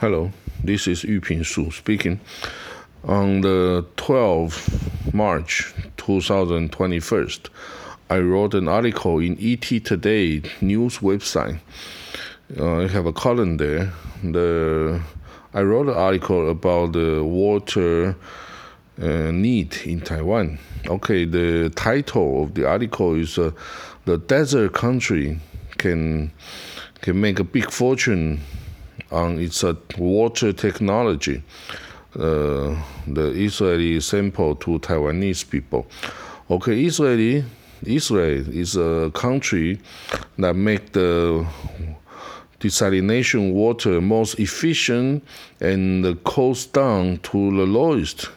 Hello, this is Yu Ping Su speaking. On the 12th March 2021, I wrote an article in ET Today news website. Uh, I have a column there. The I wrote an article about the water uh, need in Taiwan. Okay, the title of the article is uh, "The Desert Country Can Can Make a Big Fortune on its water technology. Uh, the Israeli sample to Taiwanese people. Okay, Israeli Israel is a country that make the desalination water most efficient and the cost down to the lowest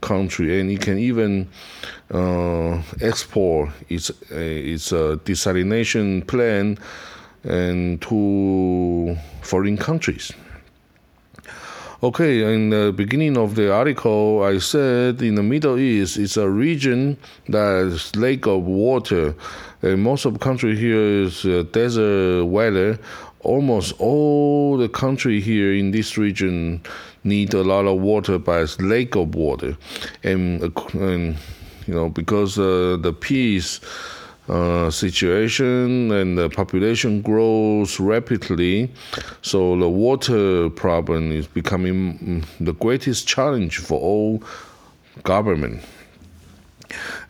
country, and it can even uh, export its uh, its uh, desalination plant and to foreign countries. Okay, in the beginning of the article, I said in the Middle East, it's a region that's lake of water. And most of the country here is uh, desert weather. Almost all the country here in this region need a lot of water, but it's lake of water. And, and you know, because uh, the peace uh, situation and the population grows rapidly, so the water problem is becoming mm, the greatest challenge for all government.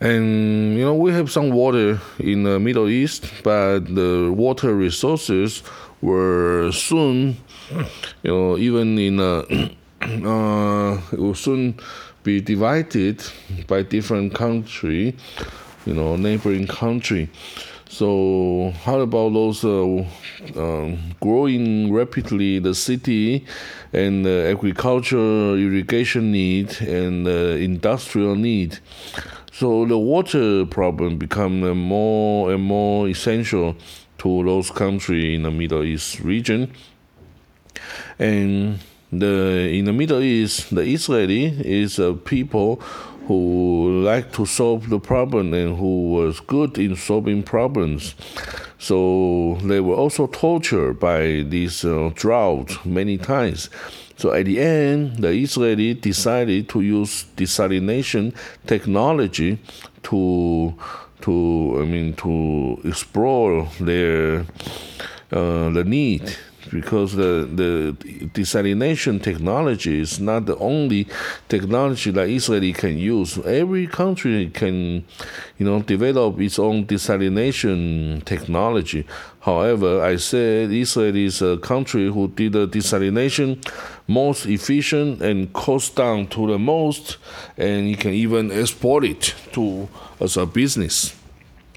And you know we have some water in the Middle East, but the water resources were soon, you know, even in a, uh, it will soon be divided by different country you know, neighboring country. So how about those uh, um, growing rapidly the city and the agriculture irrigation need and the industrial need? So the water problem become more and more essential to those countries in the Middle East region. And the in the Middle East, the Israeli is a people who liked to solve the problem and who was good in solving problems. So they were also tortured by this uh, drought many times. So at the end, the Israeli decided to use desalination technology to to I mean to explore their uh, the need because the, the desalination technology is not the only technology that Israel can use. Every country can, you know, develop its own desalination technology. However, I said Israel is a country who did the desalination most efficient and cost down to the most, and you can even export it to as a business.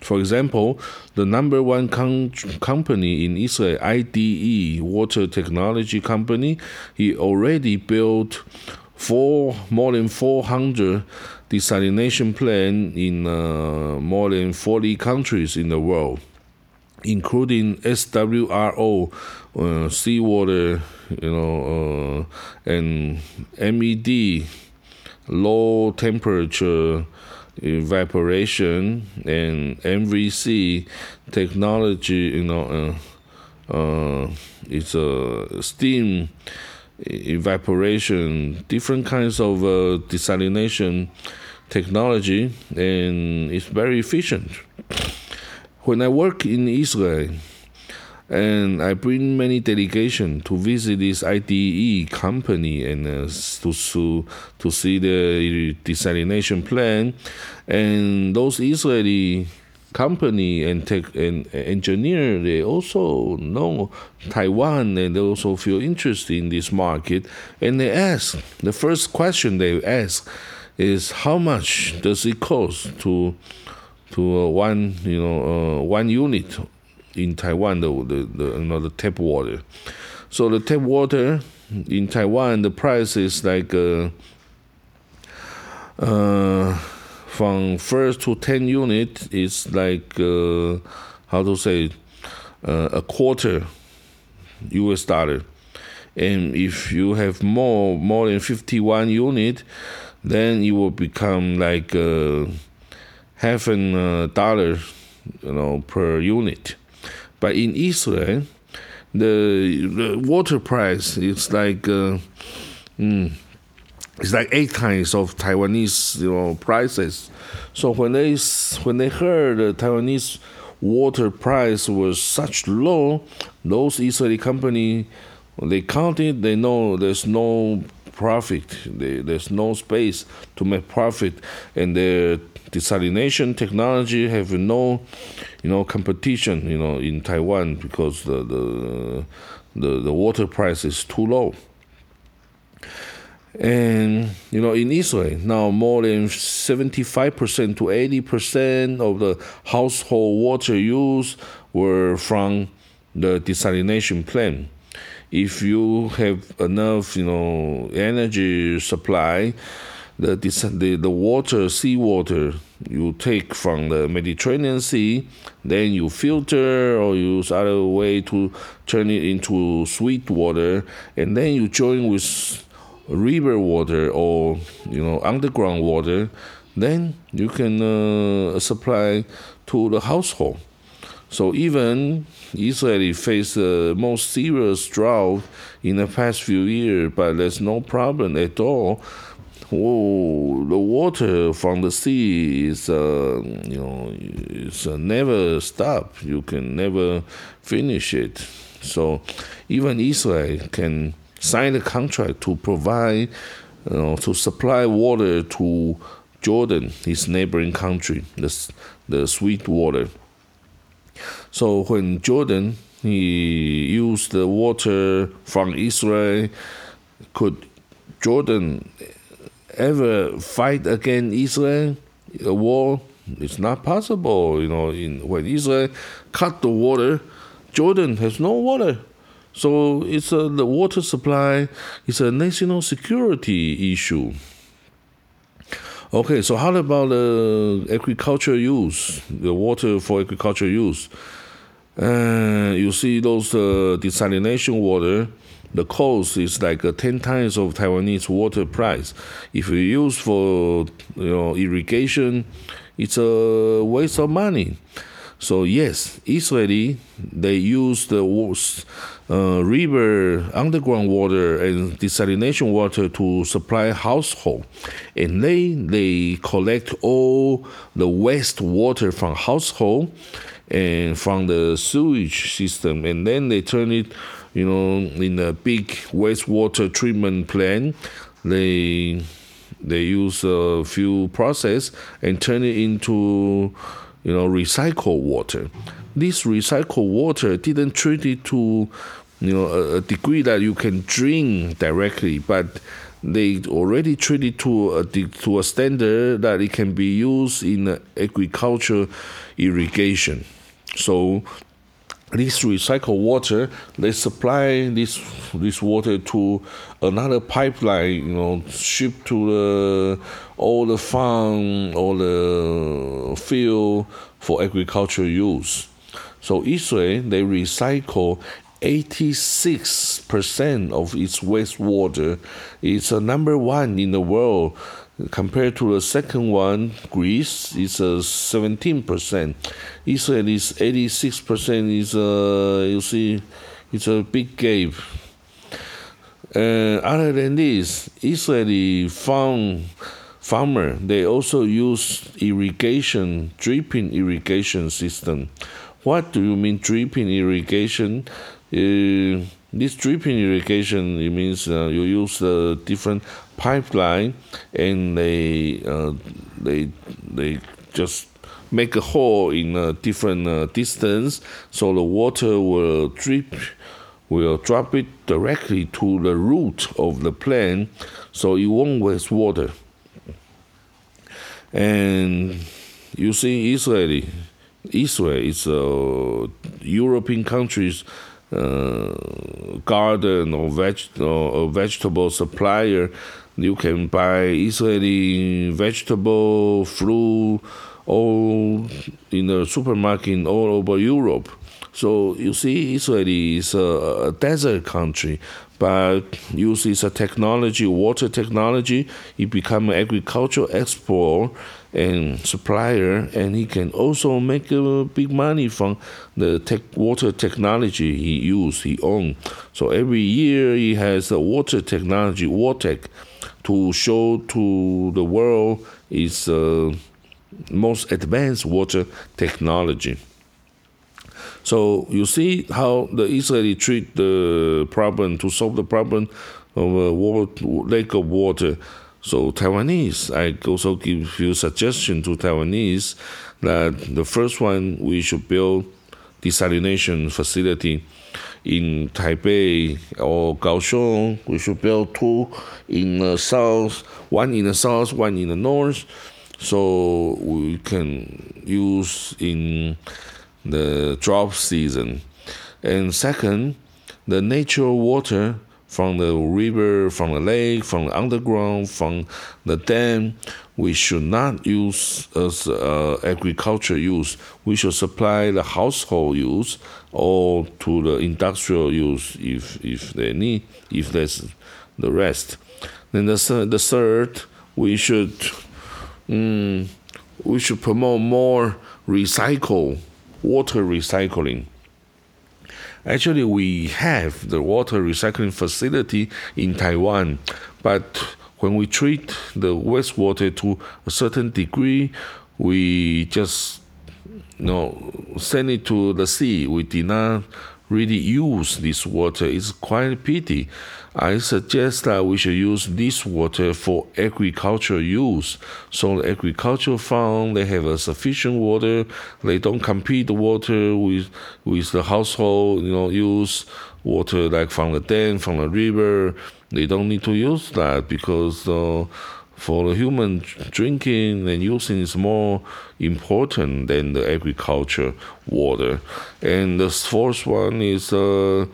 For example, the number one com- company in Israel, IDE Water Technology Company, he already built four more than 400 desalination plants in uh, more than 40 countries in the world, including SWRO, uh, seawater, you know, uh, and MED, low temperature evaporation and MVC technology, you know, uh, uh, it's a steam evaporation, different kinds of uh, desalination technology, and it's very efficient. When I work in Israel, and I bring many delegation to visit this IDE company and uh, to, to to see the desalination plant, and those Israeli company and tech and engineer they also know Taiwan and they also feel interested in this market. And they ask the first question they ask is how much does it cost to to uh, one you know uh, one unit in Taiwan the the, the you know the tap water. So the tap water in Taiwan the price is like uh, uh, from first to ten unit is like uh, how to say uh, a quarter U.S. dollar, and if you have more more than fifty one unit, then it will become like uh, half a dollar, you know, per unit. But in Israel, the, the water price is like uh, mm, it's like eight times of Taiwanese you know prices. So when they when they heard the Taiwanese water price was such low, those Israeli company they counted. They know there's no profit. There's no space to make profit, and the desalination technology have no, you know, competition. You know, in Taiwan because the the the, the water price is too low. And you know, in Israel now, more than seventy-five percent to eighty percent of the household water use were from the desalination plant if you have enough, you know, energy supply, the the the water, seawater you take from the Mediterranean Sea, then you filter or use other way to turn it into sweet water, and then you join with river water or you know underground water, then you can uh, supply to the household. So even Israel faced the most serious drought in the past few years, but there's no problem at all. Oh, the water from the sea is, uh, you know, it's uh, never stop. You can never finish it. So even Israel can sign a contract to provide, you know, to supply water to Jordan, his neighboring country, the, the sweet water. So when Jordan he used the water from Israel, could Jordan ever fight against Israel? A war? It's not possible. You know, in, when Israel cut the water, Jordan has no water. So it's a, the water supply is a national security issue. Okay, so how about the uh, agriculture use, the water for agriculture use? Uh, you see those uh, desalination water, the cost is like uh, 10 times of Taiwanese water price. If you use for you know irrigation, it's a waste of money. So yes, Israeli they use the uh, river underground water and desalination water to supply household, and they they collect all the waste water from household and from the sewage system, and then they turn it, you know, in a big wastewater treatment plant. They they use a few process and turn it into you know, recycled water. This recycled water didn't treat it to, you know, a, degree that you can drink directly, but they already treat it to a to a standard that it can be used in agriculture irrigation. So this recycled water, they supply this this water to another pipeline, you know, shipped to the all the farm, all the field for agricultural use. So Israel they recycle 86% of its wastewater. It's a number one in the world Compared to the second one, Greece is a 17%. Israel is 86%. Is a, you see, it's a big gap. Uh, other than this, Israeli farm farmer they also use irrigation, dripping irrigation system. What do you mean dripping irrigation? Uh, this dripping irrigation it means uh, you use a different pipeline and they uh, they they just make a hole in a different uh, distance. So the water will drip will drop it directly to the root of the plant so it won't waste water. And you see Israeli Israel is a European countries uh, garden or, veg- or vegetable supplier, you can buy Israeli vegetable, fruit, all in the supermarket all over Europe. So you see, Israel is a, a desert country, but uses a technology, water technology, he become an agricultural export and supplier, and he can also make uh, big money from the tech, water technology he use, he own. So every year he has a water technology, WATEC, to show to the world is uh, most advanced water technology. So you see how the Israeli treat the problem to solve the problem of a water, lack of water. So Taiwanese, I also give you suggestion to Taiwanese that the first one we should build desalination facility in Taipei or Kaohsiung. We should build two in the south, one in the south, one in the north, so we can use in the drought season. And second, the natural water from the river, from the lake, from the underground, from the dam, we should not use as uh, agriculture use. We should supply the household use or to the industrial use if if they need, if there's the rest. Then the the third, we should um, we should promote more recycle water recycling. Actually, we have the water recycling facility in Taiwan, but when we treat the wastewater to a certain degree, we just you know send it to the sea. We did not really use this water. It's quite a pity. I suggest that we should use this water for agricultural use. So the agricultural farm they have a sufficient water. They don't compete the water with with the household. You know, use water like from the dam, from the river. They don't need to use that because. Uh, for the human drinking and using is more important than the agriculture water. And the fourth one is uh,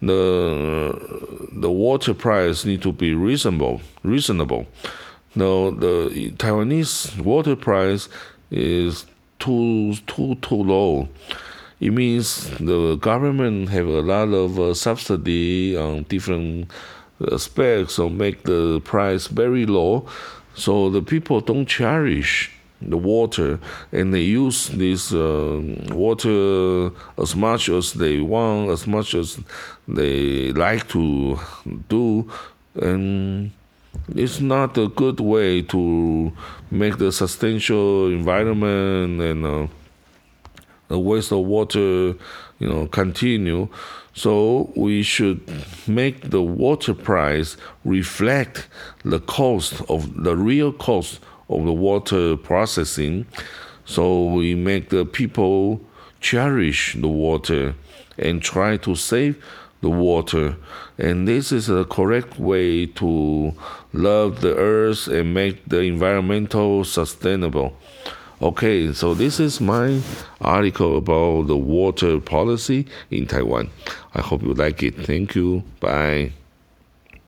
the the water price need to be reasonable. Reasonable. Now the Taiwanese water price is too too too low. It means the government have a lot of uh, subsidy on different specs or make the price very low, so the people don't cherish the water and they use this uh, water as much as they want, as much as they like to do, and it's not a good way to make the sustainable environment and uh, the waste of water, you know, continue. So we should make the water price reflect the cost of the real cost of the water processing. So we make the people cherish the water and try to save the water. And this is a correct way to love the earth and make the environmental sustainable. Okay, so this is my article about the water policy in Taiwan. I hope you like it. Thank you. Bye.